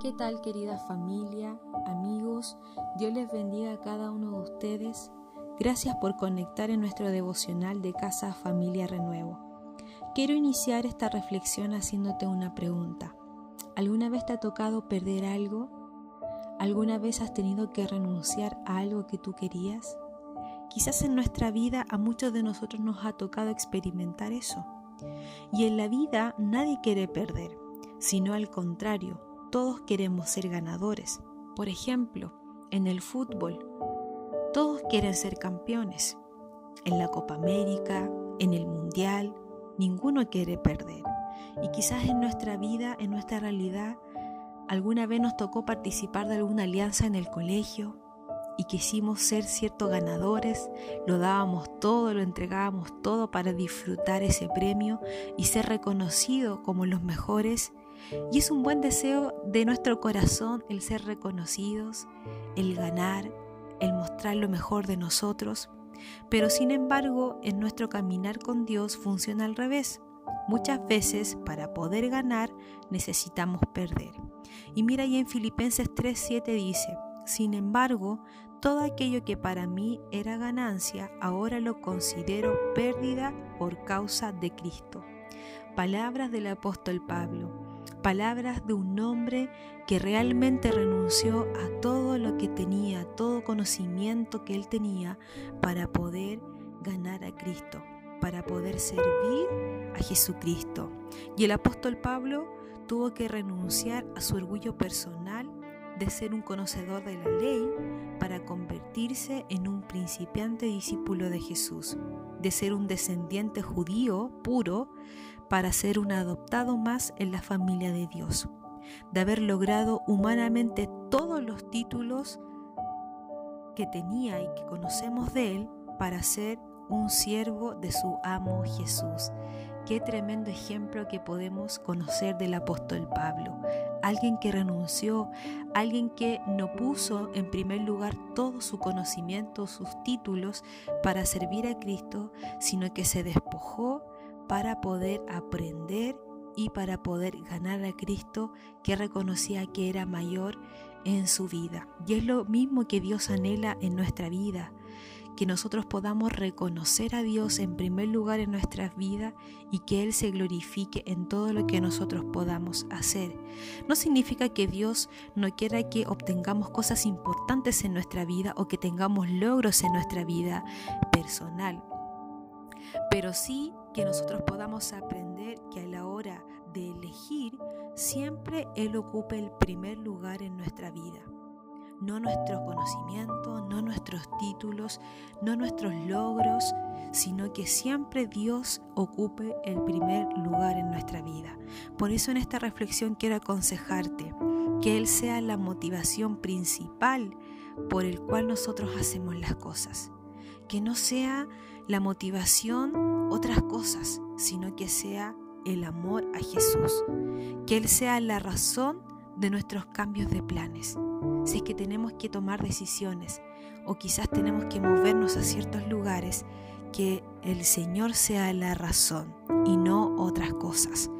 ¿Qué tal querida familia, amigos? Dios les bendiga a cada uno de ustedes. Gracias por conectar en nuestro devocional de Casa Familia Renuevo. Quiero iniciar esta reflexión haciéndote una pregunta. ¿Alguna vez te ha tocado perder algo? ¿Alguna vez has tenido que renunciar a algo que tú querías? Quizás en nuestra vida a muchos de nosotros nos ha tocado experimentar eso. Y en la vida nadie quiere perder, sino al contrario, todos queremos ser ganadores. Por ejemplo, en el fútbol, todos quieren ser campeones. En la Copa América, en el Mundial, ninguno quiere perder. Y quizás en nuestra vida, en nuestra realidad, alguna vez nos tocó participar de alguna alianza en el colegio y quisimos ser ciertos ganadores, lo dábamos todo, lo entregábamos todo para disfrutar ese premio y ser reconocidos como los mejores y es un buen deseo de nuestro corazón el ser reconocidos, el ganar, el mostrar lo mejor de nosotros. Pero sin embargo, en nuestro caminar con Dios funciona al revés. Muchas veces para poder ganar necesitamos perder. Y mira ahí en Filipenses 3:7 dice, sin embargo, todo aquello que para mí era ganancia, ahora lo considero pérdida por causa de Cristo. Palabras del apóstol Pablo palabras de un hombre que realmente renunció a todo lo que tenía, todo conocimiento que él tenía para poder ganar a Cristo, para poder servir a Jesucristo. Y el apóstol Pablo tuvo que renunciar a su orgullo personal de ser un conocedor de la ley para convertirse en un principiante discípulo de Jesús, de ser un descendiente judío puro para ser un adoptado más en la familia de Dios, de haber logrado humanamente todos los títulos que tenía y que conocemos de él para ser un siervo de su amo Jesús. Qué tremendo ejemplo que podemos conocer del apóstol Pablo. Alguien que renunció, alguien que no puso en primer lugar todo su conocimiento, sus títulos para servir a Cristo, sino que se despojó para poder aprender y para poder ganar a Cristo que reconocía que era mayor en su vida. Y es lo mismo que Dios anhela en nuestra vida, que nosotros podamos reconocer a Dios en primer lugar en nuestras vidas y que Él se glorifique en todo lo que nosotros podamos hacer. No significa que Dios no quiera que obtengamos cosas importantes en nuestra vida o que tengamos logros en nuestra vida personal, pero sí que nosotros podamos aprender que a la hora de elegir, siempre Él ocupe el primer lugar en nuestra vida. No nuestro conocimiento, no nuestros títulos, no nuestros logros, sino que siempre Dios ocupe el primer lugar en nuestra vida. Por eso en esta reflexión quiero aconsejarte que Él sea la motivación principal por el cual nosotros hacemos las cosas. Que no sea la motivación otras cosas, sino que sea el amor a Jesús, que Él sea la razón de nuestros cambios de planes. Si es que tenemos que tomar decisiones o quizás tenemos que movernos a ciertos lugares, que el Señor sea la razón y no otras cosas.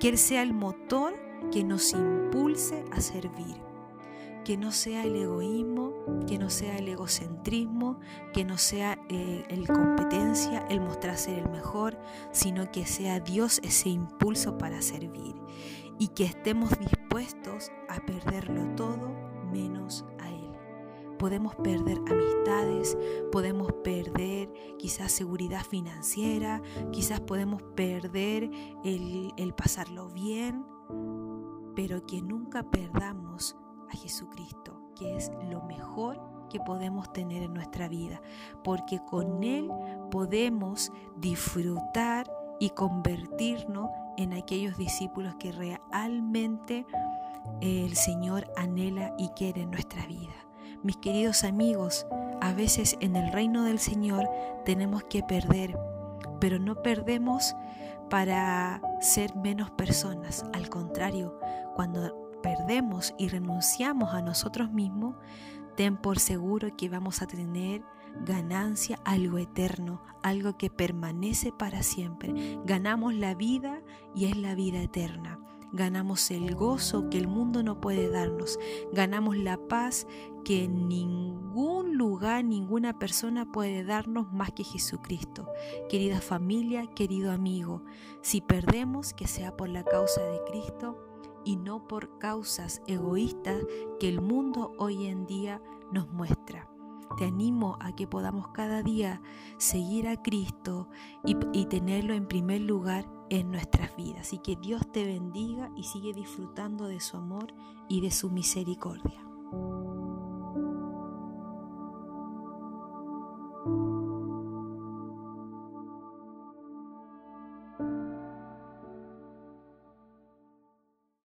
Que Él sea el motor que nos impulse a servir que no sea el egoísmo, que no sea el egocentrismo, que no sea eh, el competencia, el mostrar ser el mejor, sino que sea Dios ese impulso para servir y que estemos dispuestos a perderlo todo menos a Él. Podemos perder amistades, podemos perder quizás seguridad financiera, quizás podemos perder el, el pasarlo bien, pero que nunca perdamos a Jesucristo, que es lo mejor que podemos tener en nuestra vida, porque con Él podemos disfrutar y convertirnos en aquellos discípulos que realmente el Señor anhela y quiere nuestra vida. Mis queridos amigos, a veces en el reino del Señor tenemos que perder, pero no perdemos para ser menos personas. Al contrario, cuando perdemos y renunciamos a nosotros mismos, ten por seguro que vamos a tener ganancia, algo eterno, algo que permanece para siempre. Ganamos la vida y es la vida eterna. Ganamos el gozo que el mundo no puede darnos, ganamos la paz que ningún lugar, ninguna persona puede darnos más que Jesucristo. Querida familia, querido amigo, si perdemos, que sea por la causa de Cristo y no por causas egoístas que el mundo hoy en día nos muestra. Te animo a que podamos cada día seguir a Cristo y, y, tenerlo en primer lugar en nuestras vidas. Así que Dios te bendiga y sigue disfrutando de su amor y de su misericordia.